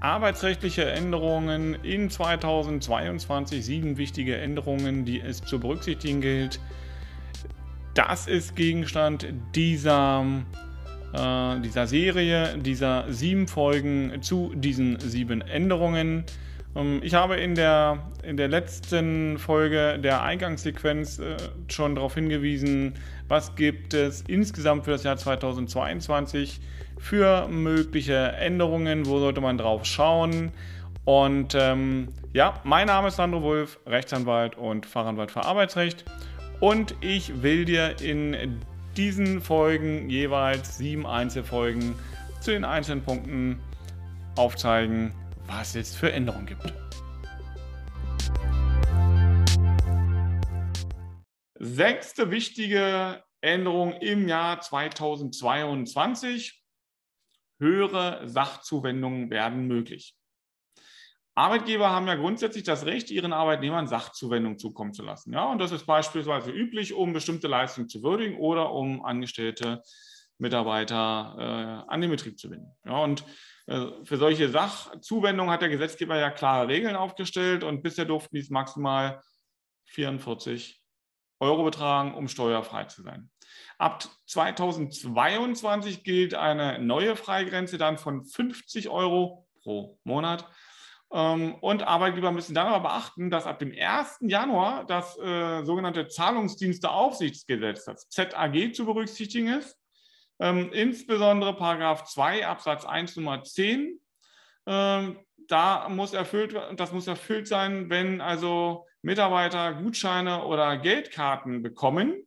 arbeitsrechtliche Änderungen in 2022, sieben wichtige Änderungen, die es zu berücksichtigen gilt. Das ist Gegenstand dieser, äh, dieser Serie, dieser sieben Folgen zu diesen sieben Änderungen. Ähm, ich habe in der, in der letzten Folge der Eingangssequenz äh, schon darauf hingewiesen, was gibt es insgesamt für das Jahr 2022 für mögliche Änderungen, wo sollte man drauf schauen. Und ähm, ja, mein Name ist Sandro Wolf, Rechtsanwalt und Fachanwalt für Arbeitsrecht. Und ich will dir in diesen Folgen jeweils sieben Einzelfolgen zu den einzelnen Punkten aufzeigen, was es für Änderungen gibt. Sechste wichtige Änderung im Jahr 2022. Höhere Sachzuwendungen werden möglich. Arbeitgeber haben ja grundsätzlich das Recht, ihren Arbeitnehmern Sachzuwendung zukommen zu lassen. Ja, und das ist beispielsweise üblich, um bestimmte Leistungen zu würdigen oder um angestellte Mitarbeiter äh, an den Betrieb zu binden. Ja, und äh, für solche Sachzuwendungen hat der Gesetzgeber ja klare Regeln aufgestellt und bisher durften dies maximal 44 Euro betragen, um steuerfrei zu sein. Ab 2022 gilt eine neue Freigrenze dann von 50 Euro pro Monat. Ähm, und Arbeitgeber müssen dann aber beachten, dass ab dem 1. Januar das äh, sogenannte Zahlungsdiensteaufsichtsgesetz, das ZAG, zu berücksichtigen ist. Ähm, insbesondere Paragraph 2 Absatz 1 Nummer 10. Ähm, da muss erfüllt, das muss erfüllt sein, wenn also Mitarbeiter Gutscheine oder Geldkarten bekommen,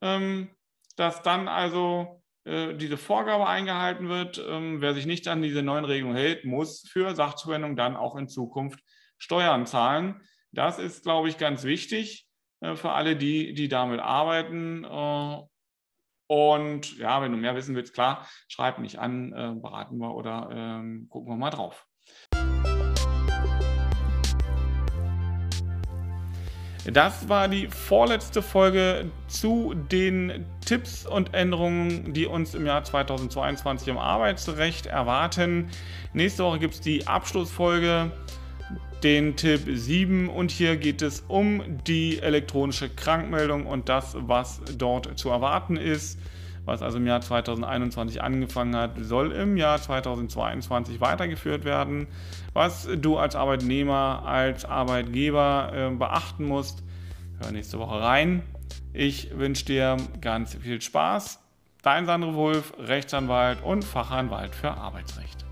ähm, dass dann also äh, diese Vorgabe eingehalten wird. Ähm, wer sich nicht an diese neuen Regelungen hält, muss für Sachzuwendung dann auch in Zukunft Steuern zahlen. Das ist, glaube ich, ganz wichtig äh, für alle, die, die damit arbeiten. Äh, und ja, wenn du mehr wissen willst, klar, schreib mich an, äh, beraten wir oder ähm, gucken wir mal drauf. Das war die vorletzte Folge zu den Tipps und Änderungen, die uns im Jahr 2022 im Arbeitsrecht erwarten. Nächste Woche gibt es die Abschlussfolge den Tipp 7 und hier geht es um die elektronische Krankmeldung und das, was dort zu erwarten ist. Was also im Jahr 2021 angefangen hat, soll im Jahr 2022 weitergeführt werden. Was du als Arbeitnehmer, als Arbeitgeber äh, beachten musst, hör nächste Woche rein. Ich wünsche dir ganz viel Spaß. Dein Sandro Wolf, Rechtsanwalt und Fachanwalt für Arbeitsrecht.